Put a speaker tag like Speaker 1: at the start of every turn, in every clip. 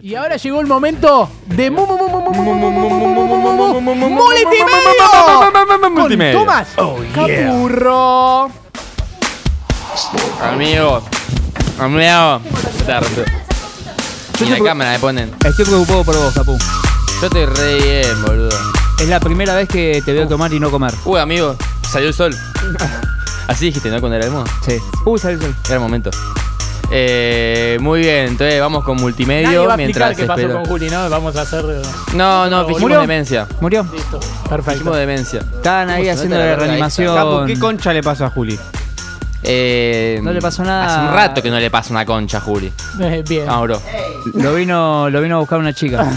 Speaker 1: Y ahora llegó el momento de mu- mu- mu- mu- mu- mu- mu- mu- mu- mu- mu- mu- mu- mu- multimedio con. Tomás Capurro.
Speaker 2: Amigo, amigo. Tarde. Ni la cámara me ponen.
Speaker 3: Estoy preocupado por vos, Capu.
Speaker 2: Yo estoy re bien, boludo.
Speaker 3: Es la primera vez que te veo tomar y no comer.
Speaker 2: Uy, amigo, salió el sol. Así dijiste, ¿no? Cuando era el modo.
Speaker 3: Sí. Uy, salió el sol.
Speaker 2: Era el momento. Eh, muy bien, entonces vamos con
Speaker 1: Nadie
Speaker 2: multimedio
Speaker 1: va a explicar
Speaker 2: mientras
Speaker 1: qué pasó
Speaker 2: espero.
Speaker 1: con Juli, ¿no? Vamos a hacer. eh,
Speaker 2: No, no, fingimos
Speaker 3: ¿Murió?
Speaker 2: demencia.
Speaker 3: ¿Murió?
Speaker 1: Listo.
Speaker 2: Fingimos
Speaker 1: Perfecto.
Speaker 2: demencia.
Speaker 3: Estaban ahí
Speaker 2: ¿Cómo se
Speaker 3: haciendo
Speaker 2: la
Speaker 3: reanimación.
Speaker 4: Capu, ¿qué concha le pasó a Juli?
Speaker 2: Eh,
Speaker 3: No le pasó nada.
Speaker 2: Hace un rato que no le pasa una concha a Juli.
Speaker 1: Eh, bien.
Speaker 2: Ah, bro.
Speaker 3: Lo vino, lo vino a buscar una chica.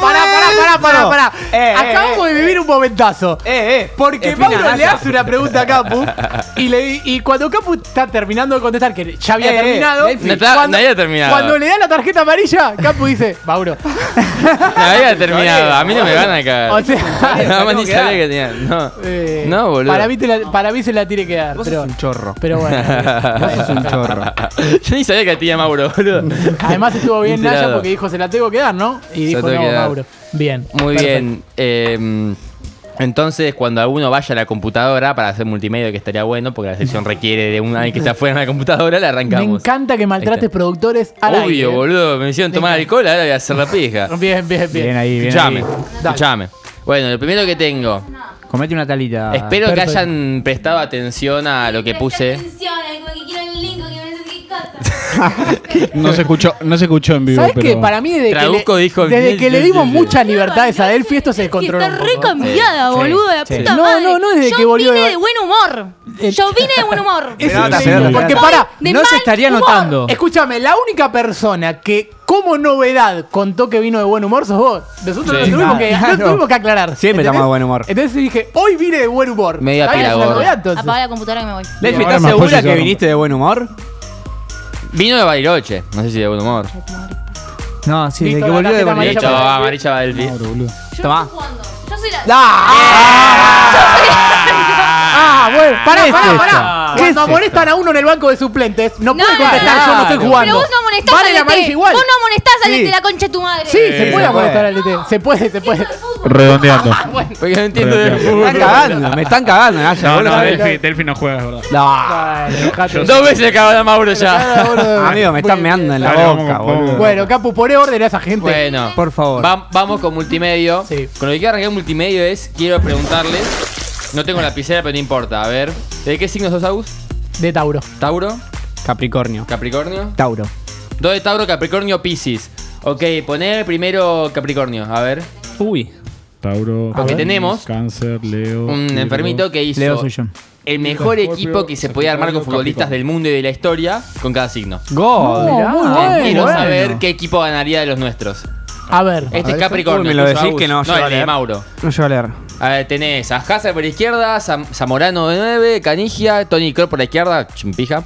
Speaker 1: Pará, pará, pará, pará, pará.
Speaker 4: Eh, eh,
Speaker 1: Acabamos de vivir un momentazo.
Speaker 4: Eh, eh.
Speaker 1: Porque
Speaker 4: Espina
Speaker 1: Pablo le hace una pregunta a Capu y, le, y cuando Capu está terminando de contestar, que ya había
Speaker 4: Eh, eh,
Speaker 1: terminado,
Speaker 4: Delphi.
Speaker 2: No no había terminado.
Speaker 1: cuando le da la tarjeta amarilla, Capu dice, Mauro.
Speaker 2: No había terminado. A mí no me van a cagar.
Speaker 1: O sea,
Speaker 2: Nada más ni sabía que tenía. No.
Speaker 1: eh,
Speaker 2: No, boludo.
Speaker 1: Para mí, te la- para mí se la tiene que dar.
Speaker 4: Vos
Speaker 1: Pero,
Speaker 4: sos un chorro.
Speaker 1: pero bueno.
Speaker 4: Vos sos un chorro.
Speaker 2: Yo ni sabía que tenía Mauro, boludo.
Speaker 1: Además estuvo bien Naya porque dijo, se la tengo que dar, ¿no? Y
Speaker 2: Se
Speaker 1: dijo,
Speaker 2: la tengo
Speaker 1: no,
Speaker 2: que dar.
Speaker 1: Mauro. Bien.
Speaker 2: Muy
Speaker 1: perfecto.
Speaker 2: bien. eh, entonces, cuando alguno vaya a la computadora para hacer multimedia, que estaría bueno, porque la sección requiere de un alguien que está fuera de la computadora, la
Speaker 1: Me
Speaker 2: arrancamos.
Speaker 1: encanta que maltrates productores al
Speaker 2: Obvio,
Speaker 1: aire.
Speaker 2: boludo. Me hicieron tomar alcohol, ahora voy a hacer la pija.
Speaker 1: Bien, bien, bien.
Speaker 3: Bien ahí, bien
Speaker 2: Escuchame,
Speaker 3: ahí.
Speaker 2: escuchame. Bueno, lo primero que tengo.
Speaker 3: Comete una talita.
Speaker 2: Espero
Speaker 1: perfecto.
Speaker 2: que hayan prestado atención a lo que puse.
Speaker 5: Atención, eh, como que quiero el link, que me.
Speaker 6: No se escuchó, no se escuchó en vivo.
Speaker 1: ¿Sabes
Speaker 6: pero...
Speaker 1: qué? Para mí, desde, que, le,
Speaker 2: dijo-
Speaker 1: desde que le dimos muchas libertades a Delphi, esto se
Speaker 5: Es que
Speaker 1: descontroló.
Speaker 5: Está
Speaker 1: un
Speaker 5: re
Speaker 1: poco.
Speaker 5: cambiada,
Speaker 3: Sí,
Speaker 5: boludo, de la
Speaker 3: sí.
Speaker 5: puta
Speaker 1: No,
Speaker 5: madre.
Speaker 1: no, no desde
Speaker 5: Yo
Speaker 1: que volvió
Speaker 5: vine
Speaker 1: de-
Speaker 5: buen humor.
Speaker 1: Eh,
Speaker 5: Yo vine de buen humor.
Speaker 1: Es
Speaker 4: Pero
Speaker 1: increíble,
Speaker 4: hacerlo.
Speaker 1: porque para,
Speaker 3: no se estaría
Speaker 5: humor.
Speaker 3: notando.
Speaker 1: escúchame, la única persona que como novedad contó que vino de buen humor sos vos. Nosotros
Speaker 2: Sí.
Speaker 1: no, tuvimos que, no
Speaker 3: Claro.
Speaker 1: tuvimos que aclarar.
Speaker 4: Siempre estamos de buen humor.
Speaker 1: Entonces dije, hoy vine de buen humor.
Speaker 2: Media pila.
Speaker 5: Apaga la computadora que me voy.
Speaker 4: Delphi, ¿estás segura que
Speaker 6: yo.
Speaker 4: viniste de buen humor?
Speaker 2: Vino de Bariloche, no sé si de buen humor.
Speaker 3: No, sí, de que volvió de
Speaker 1: tarjeta Bariloche. Va,
Speaker 2: amarilla va del
Speaker 6: pie. Tomá.
Speaker 5: Yo.
Speaker 4: Yo
Speaker 5: soy la. ¡Ah! Yo soy la-
Speaker 1: bueno, pará,
Speaker 3: ¿Qué es
Speaker 1: pará,
Speaker 3: esto?
Speaker 1: pará.
Speaker 3: ¿Qué
Speaker 1: Cuando
Speaker 3: es
Speaker 1: amonestan a uno en el banco de suplentes, no,
Speaker 5: No,
Speaker 1: puede
Speaker 5: no,
Speaker 1: contestar,
Speaker 5: no,
Speaker 1: yo no estoy jugando.
Speaker 5: Pero vos no amonestás
Speaker 1: Vale
Speaker 5: al
Speaker 1: la
Speaker 5: DT.
Speaker 1: amarilla igual.
Speaker 5: Vos no amonestás al
Speaker 1: Sí.
Speaker 5: DT, la concha de tu madre.
Speaker 1: Sí, se
Speaker 4: se
Speaker 1: puede amonestar
Speaker 4: puede.
Speaker 1: al DT. Se puede, se puede.
Speaker 6: Redondeando.
Speaker 2: Porque no entiendo de
Speaker 4: Me
Speaker 2: fútbol.
Speaker 4: están cagando, me están cagando. Naya,
Speaker 6: No,
Speaker 4: boludo.
Speaker 6: no, Delphi, Delphi no juega, es verdad.
Speaker 4: No.
Speaker 1: Bueno.
Speaker 2: Dos veces acabó a Mauro ya.
Speaker 4: Amigo, me están meando en la
Speaker 6: Dale,
Speaker 4: boca,
Speaker 6: vamos, vamos.
Speaker 4: boludo.
Speaker 1: Bueno, Capu, poné orden a esa gente.
Speaker 2: Bueno,
Speaker 3: Por favor.
Speaker 2: va- vamos con multimedio.
Speaker 1: Sí.
Speaker 2: Con lo que quiero arrancar multimedio es, quiero preguntarles. No tengo lapicera, pero no importa. A ver, ¿de qué signo sos, Agus?
Speaker 1: De Tauro.
Speaker 2: ¿Tauro?
Speaker 4: Capricornio.
Speaker 2: ¿Capricornio?
Speaker 3: Tauro.
Speaker 2: Dos de Tauro, Capricornio, Piscis. Ok, poner primero Capricornio. A ver,
Speaker 3: Uy.
Speaker 6: Tauro.
Speaker 2: Porque
Speaker 6: Piscis,
Speaker 2: tenemos
Speaker 6: Cáncer, Leo.
Speaker 2: un
Speaker 6: Virgo.
Speaker 2: enfermito que hizo
Speaker 3: Leo soy yo.
Speaker 2: el mejor
Speaker 6: Escorpio,
Speaker 2: equipo que se podía armar con futbolistas del mundo y de la historia con cada signo.
Speaker 1: Muy bueno.
Speaker 2: Quiero saber qué equipo ganaría de los nuestros.
Speaker 1: A ver.
Speaker 2: Este es
Speaker 4: Uy,
Speaker 2: Capricornio.
Speaker 4: me lo decís que no,
Speaker 2: No,
Speaker 4: a
Speaker 2: el de
Speaker 4: leer.
Speaker 2: Mauro.
Speaker 4: No llego a leer.
Speaker 2: A ver, tenés a Hazard por la izquierda, Zam- Zamorano de 9, Canigia, Tony Kroos por la izquierda, chimpija,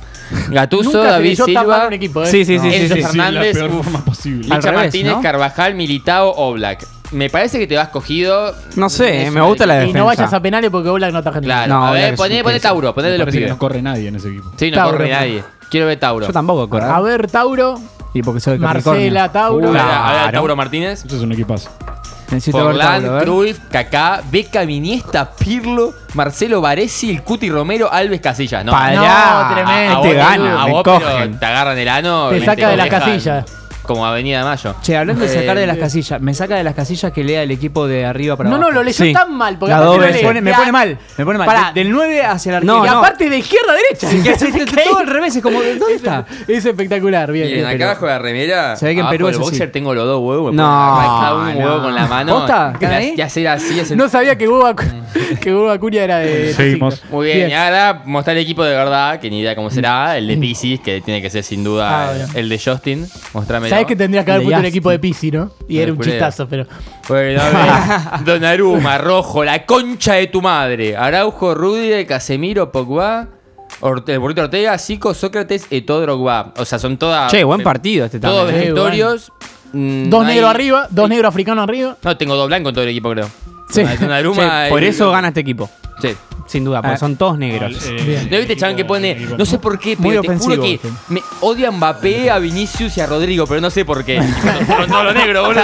Speaker 2: Gatuso,
Speaker 1: Nunca se
Speaker 2: David
Speaker 1: leyó tan mal
Speaker 2: Silva,
Speaker 1: un equipo, ¿eh?
Speaker 4: Sí, sí, sí, sí,
Speaker 2: Enzo
Speaker 4: sí.
Speaker 6: Sí,
Speaker 2: Fernández,
Speaker 6: la peor
Speaker 2: uf.
Speaker 6: forma posible.
Speaker 2: Licha
Speaker 3: Al revés,
Speaker 2: Martínez,
Speaker 3: ¿no?
Speaker 2: Carvajal, Militao, Oblak. Me parece que te vas cogido.
Speaker 4: No sé,
Speaker 2: Es
Speaker 4: me
Speaker 2: una
Speaker 4: gusta la
Speaker 1: Y
Speaker 4: defensa.
Speaker 1: no vayas a penales porque Oblak no está gente.
Speaker 2: Claro,
Speaker 4: No,
Speaker 2: a ver,
Speaker 4: es
Speaker 2: poné,
Speaker 4: un
Speaker 2: poné
Speaker 4: queso.
Speaker 2: Tauro, poné de los
Speaker 6: parece que
Speaker 2: pibes.
Speaker 6: no corre nadie en ese equipo.
Speaker 2: Sí, no
Speaker 1: Tauro.
Speaker 2: corre nadie. Quiero ver Tauro.
Speaker 4: Yo tampoco corro.
Speaker 1: A ver, Tauro.
Speaker 3: Y porque soy de Capricornio.
Speaker 1: Marcela, Tauro.
Speaker 2: A ver, a ver,
Speaker 4: Claro.
Speaker 2: Tauro Martínez.
Speaker 6: Eso es un equipazo.
Speaker 3: Necesito ver Tauro, a
Speaker 2: Forlán,
Speaker 3: ver.
Speaker 2: Cruyff, Kaká, Beca, Iniesta, Pirlo, Marcelo Varesi, el Cuti Romero, Alves Casillas. No,
Speaker 4: Para
Speaker 1: No, tremendo.
Speaker 2: a vos,
Speaker 4: Te
Speaker 2: te-
Speaker 4: gana,
Speaker 2: a
Speaker 4: me
Speaker 2: vos, pero
Speaker 4: cogen.
Speaker 2: te agarran el ano.
Speaker 1: Te saca de las
Speaker 2: dejan
Speaker 1: casillas.
Speaker 2: Como Avenida de Mayo.
Speaker 3: Che, hablando de sacar
Speaker 2: Eh,
Speaker 3: de las casillas, me saca de las casillas que lea el equipo de arriba para
Speaker 1: No,
Speaker 3: abajo.
Speaker 1: no, lo leyó
Speaker 4: Sí.
Speaker 1: tan mal. Porque
Speaker 4: La
Speaker 1: aparte
Speaker 4: doble.
Speaker 1: lo
Speaker 3: me pone, me
Speaker 1: Ya-
Speaker 3: pone mal, me pone mal.
Speaker 1: Pará.
Speaker 3: De- del 9 hacia el
Speaker 4: No,
Speaker 3: arquero.
Speaker 1: y
Speaker 4: no.
Speaker 1: aparte de izquierda a derecha.
Speaker 3: Que todo al revés, es como, ¿dónde está?
Speaker 1: Es espectacular, bien.
Speaker 2: Miren,
Speaker 1: bien,
Speaker 2: acá
Speaker 1: pero-
Speaker 2: abajo de la remera.
Speaker 3: Se ve que en
Speaker 2: abajo
Speaker 3: Perú
Speaker 2: del
Speaker 3: es así.
Speaker 2: boxer tengo los dos huevos.
Speaker 4: No,
Speaker 2: Cada uno un huevo
Speaker 4: no.
Speaker 2: con la mano.
Speaker 3: ¿Posta?
Speaker 2: Y hacer así. hacer-
Speaker 1: No sabía que Hugo, Acu- que Hugo Acuña era de.
Speaker 6: Seguimos.
Speaker 2: Muy bien, y ahora mostrar el equipo de verdad, que ni idea cómo será. El de Pisces, que tiene que ser sin
Speaker 1: Ah,
Speaker 2: duda
Speaker 1: bien.
Speaker 2: el de Justin. Mostrame.
Speaker 1: Sabes que tendrías que haber puesto un equipo de Pisi, ¿no? Y era un
Speaker 2: culero.
Speaker 1: chistazo, pero.
Speaker 2: Bueno, a ver. Donnarumma, Rojo, la concha de tu madre. Araujo, Rudy, Casemiro, Pogba, Orte- el Burrito Ortega, Zico, Sócrates y todo Drogba. O sea, son todas.
Speaker 4: Che, buen partido este
Speaker 2: Todos
Speaker 4: también.
Speaker 1: Sí,
Speaker 2: vegetorios. Mm,
Speaker 1: Dos
Speaker 2: no hay-
Speaker 1: negros arriba, dos negros africanos arriba.
Speaker 2: No, tengo dos blancos en todo el equipo, creo.
Speaker 1: Sí.
Speaker 2: Donnarumma
Speaker 4: Che, por
Speaker 2: y-
Speaker 4: eso gana este equipo.
Speaker 2: Sí.
Speaker 4: Sin duda, porque
Speaker 3: Ah.
Speaker 4: son todos negros.
Speaker 6: Eh,
Speaker 1: Bien.
Speaker 2: ¿No viste, chaval, que pone, no sé por qué,
Speaker 3: Muy
Speaker 2: pero te juro
Speaker 3: ofensivo,
Speaker 2: que
Speaker 3: este.
Speaker 2: me odia a Mbappé, a Vinicius y a Rodrigo, pero no sé por qué. con, todo lo negro, boludo.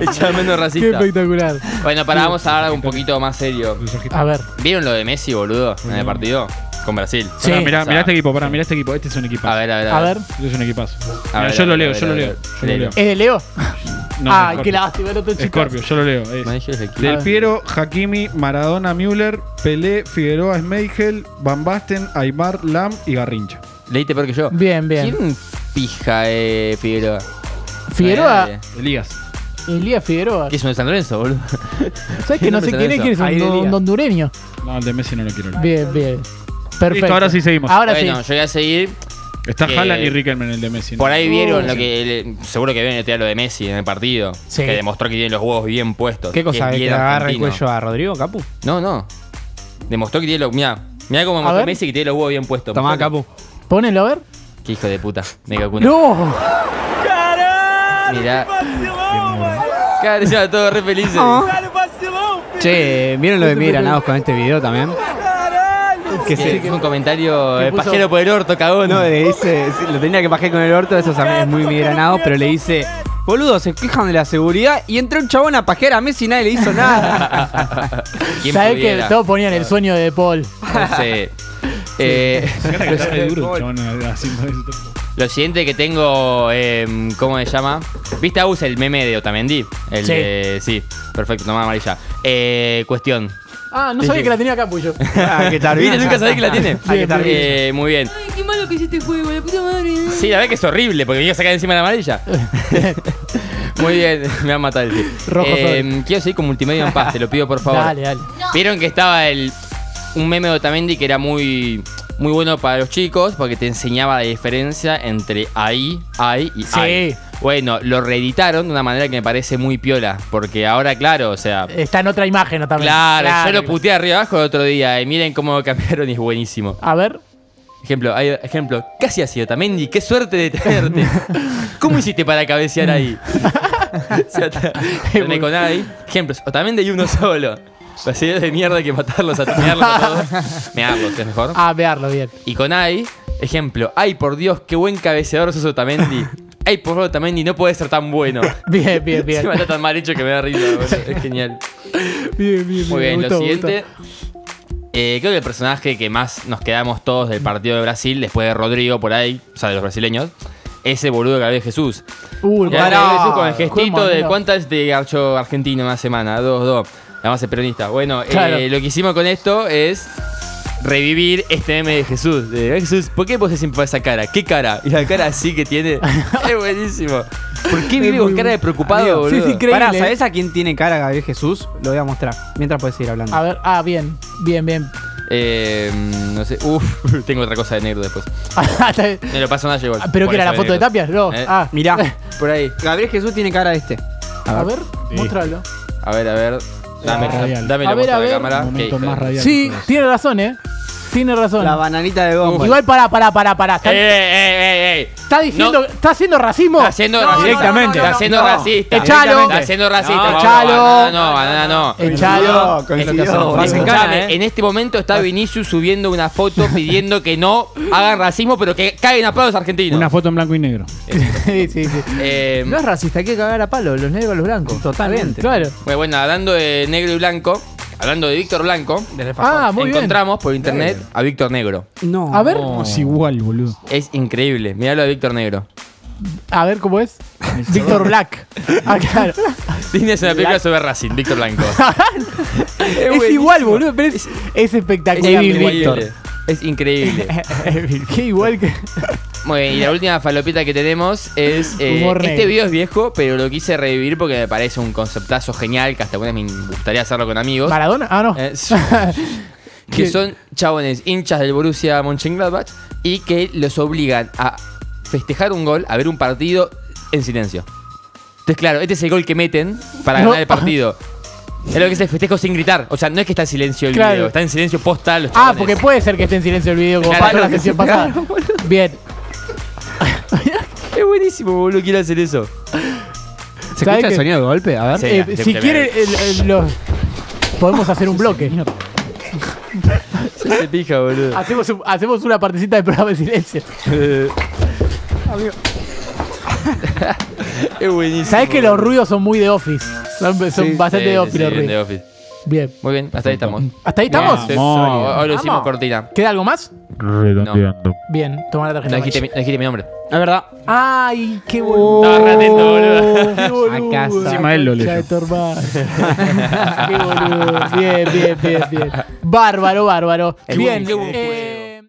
Speaker 2: El chaval menos
Speaker 1: Qué
Speaker 2: racista.
Speaker 1: espectacular.
Speaker 2: Bueno, para vamos a hablar un poquito más serio.
Speaker 1: A ver.
Speaker 2: ¿Vieron lo de Messi, boludo, en el partido? Con Brasil.
Speaker 1: Sí.
Speaker 6: Pará, mirá,
Speaker 2: O sea,
Speaker 6: mirá este equipo, pará, mirá este equipo. Este es un equipazo.
Speaker 2: A ver, a ver,
Speaker 1: A ver.
Speaker 6: Este es un equipazo.
Speaker 2: A
Speaker 6: Mirá,
Speaker 2: ver,
Speaker 6: yo
Speaker 2: a
Speaker 6: lo
Speaker 2: ver,
Speaker 6: leo,
Speaker 2: a
Speaker 6: yo lo
Speaker 2: ver,
Speaker 6: leo.
Speaker 2: a ver.
Speaker 6: Yo lo
Speaker 2: Léelo.
Speaker 6: leo.
Speaker 1: ¿Es de Leo?
Speaker 6: No,
Speaker 1: Ay, qué
Speaker 6: Scorpio.
Speaker 1: lástima, el otro chico.
Speaker 6: Scorpio, yo lo leo. Es. Del
Speaker 1: ver.
Speaker 6: Piero, Hakimi, Maradona, Müller, Pelé, Figueroa, Schmeichel, Van Basten, Aymar, Lam y Garrincha.
Speaker 2: Leíste peor que yo.
Speaker 1: Bien, bien.
Speaker 2: ¿Quién pija eh, Figueroa?
Speaker 1: Figueroa,
Speaker 2: Eh,
Speaker 6: Elías.
Speaker 1: Elías Figueroa.
Speaker 2: ¿Qué es uno de San Lorenzo, boludo?
Speaker 1: ¿Sabes que no sé quién es? ¿Quién es?
Speaker 3: Ahí
Speaker 1: Un,
Speaker 3: de
Speaker 1: un hondureño.
Speaker 6: No, el de Messi no lo quiero leer.
Speaker 1: Bien, bien. Perfecto.
Speaker 6: Listo, ahora sí seguimos.
Speaker 1: Ahora
Speaker 2: bueno,
Speaker 1: sí.
Speaker 2: yo voy a seguir.
Speaker 6: Está
Speaker 2: Eh,
Speaker 6: Haaland y Riquelme en el de Messi. ¿no?
Speaker 2: Por ahí vieron
Speaker 1: Uh,
Speaker 2: lo
Speaker 1: sí.
Speaker 2: que. seguro que ven lo de Messi en el partido.
Speaker 1: Sí.
Speaker 2: Que demostró que tiene los huevos bien puestos.
Speaker 4: ¿Qué cosa? ¿Que le agarra el cuello a Rodrigo, Capu?
Speaker 2: No, no. Demostró que tiene los. Mira, mira cómo demostró. Messi que tiene los huevos bien puestos.
Speaker 4: Tomá, Capu.
Speaker 1: Ponelo a ver.
Speaker 2: Qué hijo de puta. Mega cuna.
Speaker 1: No.
Speaker 2: Mirá. Cara, todos re felices.
Speaker 4: Che, ¿vieron lo de Miguel Granados con este video también?
Speaker 2: Que se, un comentario.
Speaker 1: que
Speaker 2: El
Speaker 1: puso-
Speaker 2: pajero por el orto, cagón.
Speaker 4: No, le dice, sí, lo tenía que bajar con el orto, eso también es muy Miguel Granados, pero le dice, boludo, se quejan de la seguridad y entró un chabón a pajear a Messi y nadie le hizo nada.
Speaker 2: ¿Quién
Speaker 1: ¿Sabes que todos ponían el sueño de Paul?
Speaker 2: No sé. Eh,
Speaker 6: que.
Speaker 2: Lo siguiente que tengo, eh, ¿cómo se llama? ¿Viste a Us el meme de Otamendi? El
Speaker 1: Sí.
Speaker 2: de. Sí, perfecto, toma amarilla. Eh, cuestión.
Speaker 1: Ah, no
Speaker 2: Sí,
Speaker 1: sabía
Speaker 2: sí.
Speaker 1: que la tenía Capullo.
Speaker 4: Ah, que tardía.
Speaker 2: ¿Viste? Nunca sabés que la tiene.
Speaker 4: Ah.
Speaker 2: Eh, muy bien.
Speaker 5: Ay, qué malo que este juego, la puta madre.
Speaker 2: Sí, la verdad que es horrible porque me iba a sacar encima de la amarilla. muy bien, me va a matar el tío.
Speaker 1: Rojo
Speaker 2: Eh, quiero seguir con multimedia en paz, te lo pido por favor.
Speaker 1: Dale, dale.
Speaker 2: Vieron que estaba el un meme de Otamendi que era muy muy bueno para los chicos porque te enseñaba la diferencia entre ahí, ahí y
Speaker 1: Sí.
Speaker 2: Bueno, lo reeditaron de una manera que me parece muy piola, porque ahora, claro, o sea,
Speaker 1: Está en otra imagen ¿no? también.
Speaker 2: claro, yo lo puteé arriba abajo el otro día y miren cómo cambiaron y es buenísimo.
Speaker 1: A ver.
Speaker 2: Ejemplo, hay, ejemplo, casi así, Otamendi, qué suerte de tenerte. ¿Cómo hiciste para cabecear ahí? o sea, te- con ahí. Ejemplos, Otamendi y uno solo. Así de mierda que matarlos, a todos. Mearlos, es mejor.
Speaker 1: Ah, vearlo bien.
Speaker 2: Y con Ai, ejemplo, ay por Dios, qué buen cabeceador sos Otamendi. Ay por favor, Otamendi, no puede ser tan bueno.
Speaker 1: Bien, bien, bien.
Speaker 2: Encima está tan mal hecho que me da risa, es genial.
Speaker 1: Bien, bien,
Speaker 2: Muy bien,
Speaker 1: me gustó,
Speaker 2: lo
Speaker 1: me
Speaker 2: siguiente. eh, creo que el personaje que más nos quedamos todos del partido de Brasil, después de Rodrigo por ahí, o sea, de los brasileños, ese boludo que había Jesús.
Speaker 1: Pará.
Speaker 2: Gabriel Jesús con el gestito de cuántas de Garcho Argentino una semana, dos, dos. La base peronista. Bueno, eh,
Speaker 1: Claro.
Speaker 2: lo que hicimos con esto es revivir este meme de Jesús. De "Ay, Jesús, ¿por qué poses siempre esa cara? ¿Qué cara? Y la cara así que tiene. es buenísimo. ¿Por qué vive con cara de preocupado,
Speaker 1: Amigo, sí,
Speaker 2: boludo?
Speaker 1: sí, increíble.
Speaker 4: Pará, ¿sabés a quién tiene cara Gabriel Jesús? Lo voy a mostrar. Mientras puedes seguir hablando.
Speaker 1: A ver, ah, bien, bien, bien.
Speaker 2: Eh, no sé. Uf, tengo otra cosa de negro después. Me lo paso una igual.
Speaker 1: Ah, ¿Pero que era la foto de. Tapias? No.
Speaker 2: Eh,
Speaker 1: Ah,
Speaker 4: Mirá,
Speaker 2: Por ahí.
Speaker 4: Gabriel Jesús tiene cara de este.
Speaker 1: a ver,
Speaker 6: Sí.
Speaker 1: mostralo.
Speaker 2: A ver, a ver. Dame,
Speaker 6: radial.
Speaker 2: dame
Speaker 1: A
Speaker 2: la
Speaker 1: ver, a ver.
Speaker 2: cámara.
Speaker 6: Más radial.
Speaker 1: Sí, tiene razón, ¿eh? Tiene razón.
Speaker 4: La bananita de gombo.
Speaker 1: Igual pará, pará, pará, pará. ¿Está,
Speaker 2: ¡Eh, eh, eh,
Speaker 1: está diciendo,
Speaker 2: no.
Speaker 1: ¿está haciendo racismo?
Speaker 2: Está haciendo
Speaker 1: No,
Speaker 2: racista.
Speaker 1: no,
Speaker 2: Está haciendo
Speaker 1: no.
Speaker 2: racista.
Speaker 1: Echalo.
Speaker 2: Está haciendo racista.
Speaker 1: No, echalo.
Speaker 2: banana no, banana no.
Speaker 1: Echalo.
Speaker 4: Coincidió.
Speaker 3: Vas en
Speaker 2: Escuchame,
Speaker 3: cana, ¿eh?
Speaker 2: En este momento está Vinicius subiendo una foto pidiendo que no hagan racismo, pero que caguen a palos argentinos.
Speaker 6: Una foto en blanco y negro.
Speaker 1: Sí, sí, sí.
Speaker 2: Eh,
Speaker 3: No es racista, hay que cagar a palo, los negros a los blancos.
Speaker 4: Totalmente.
Speaker 1: Claro.
Speaker 2: bueno, bueno, hablando de negro y blanco, hablando de Víctor Blanco,
Speaker 1: Ah, muy bien.
Speaker 2: encontramos por internet a Víctor Negro.
Speaker 4: No.
Speaker 1: A ver,
Speaker 6: Es igual, boludo.
Speaker 2: Es increíble. Miralo de Víctor Negro.
Speaker 1: a ver cómo es. Víctor Black. Ah, claro.
Speaker 2: Tienes una película sobre Racing, Víctor Blanco.
Speaker 1: Es igual, boludo, pero es, es espectacular.
Speaker 2: Es
Speaker 1: Víctor.
Speaker 2: increíble. Es increíble.
Speaker 1: Qué igual que.
Speaker 2: Muy bien, y la última falopita que tenemos es. eh,
Speaker 1: Humor
Speaker 2: este
Speaker 1: negro.
Speaker 2: video es viejo, pero lo quise revivir porque me parece un conceptazo genial que hasta alguna vez me gustaría hacerlo con amigos.
Speaker 1: ¿Maradona? Ah, no.
Speaker 2: Eh, que son chabones hinchas del Borussia Mönchengladbach y que los obligan a festejar un gol, a ver un partido en silencio. Entonces, claro, este es el gol que meten para
Speaker 1: No.
Speaker 2: ganar el partido. Es lo que es el festejo sin gritar. O sea, no es que está en silencio el
Speaker 1: Claro.
Speaker 2: video, está en silencio postal.
Speaker 1: Ah, porque puede ser que esté en silencio el video como
Speaker 2: Claro,
Speaker 1: pasó la sesión pasada. Bien.
Speaker 2: Es buenísimo, boludo, quiero hacer eso.
Speaker 4: ¿Se
Speaker 1: ¿Sabe
Speaker 4: escucha el
Speaker 1: que-
Speaker 4: sonido de golpe? A ver.
Speaker 2: Sí.
Speaker 1: Eh, si quiere el- el- los. podemos hacer un bloque.
Speaker 2: Se pija, boludo.
Speaker 1: Hacemos, un- hacemos una partecita de programa de silencio.
Speaker 2: Es buenísimo.
Speaker 1: Sabes que los ruidos son muy de Office. Son, son bastante de Office
Speaker 2: sí,
Speaker 1: los
Speaker 2: bien de
Speaker 1: ruidos.
Speaker 2: Office.
Speaker 1: Bien.
Speaker 2: Muy bien, hasta ahí estamos.
Speaker 1: ¿Hasta ahí estamos?
Speaker 2: Sí,
Speaker 6: Vamos.
Speaker 2: Hoy lo hicimos
Speaker 1: Vamos.
Speaker 2: cortina.
Speaker 1: ¿Queda algo más?
Speaker 6: Redondeando.
Speaker 1: Bien, toma la
Speaker 2: No
Speaker 1: tarjeta.
Speaker 2: dijiste, mi, no dijiste mi nombre.
Speaker 4: Es verdad.
Speaker 1: Ay, qué boludo.
Speaker 2: Estaba re atento, boludo.
Speaker 1: Qué boludo.
Speaker 4: Acaso.
Speaker 6: Encima él lo leyó.
Speaker 1: qué boludo. Bien, bien, bien, bien. Bárbaro, bárbaro.
Speaker 2: Qué
Speaker 1: Bien.
Speaker 2: buen- qué buen
Speaker 1: eh,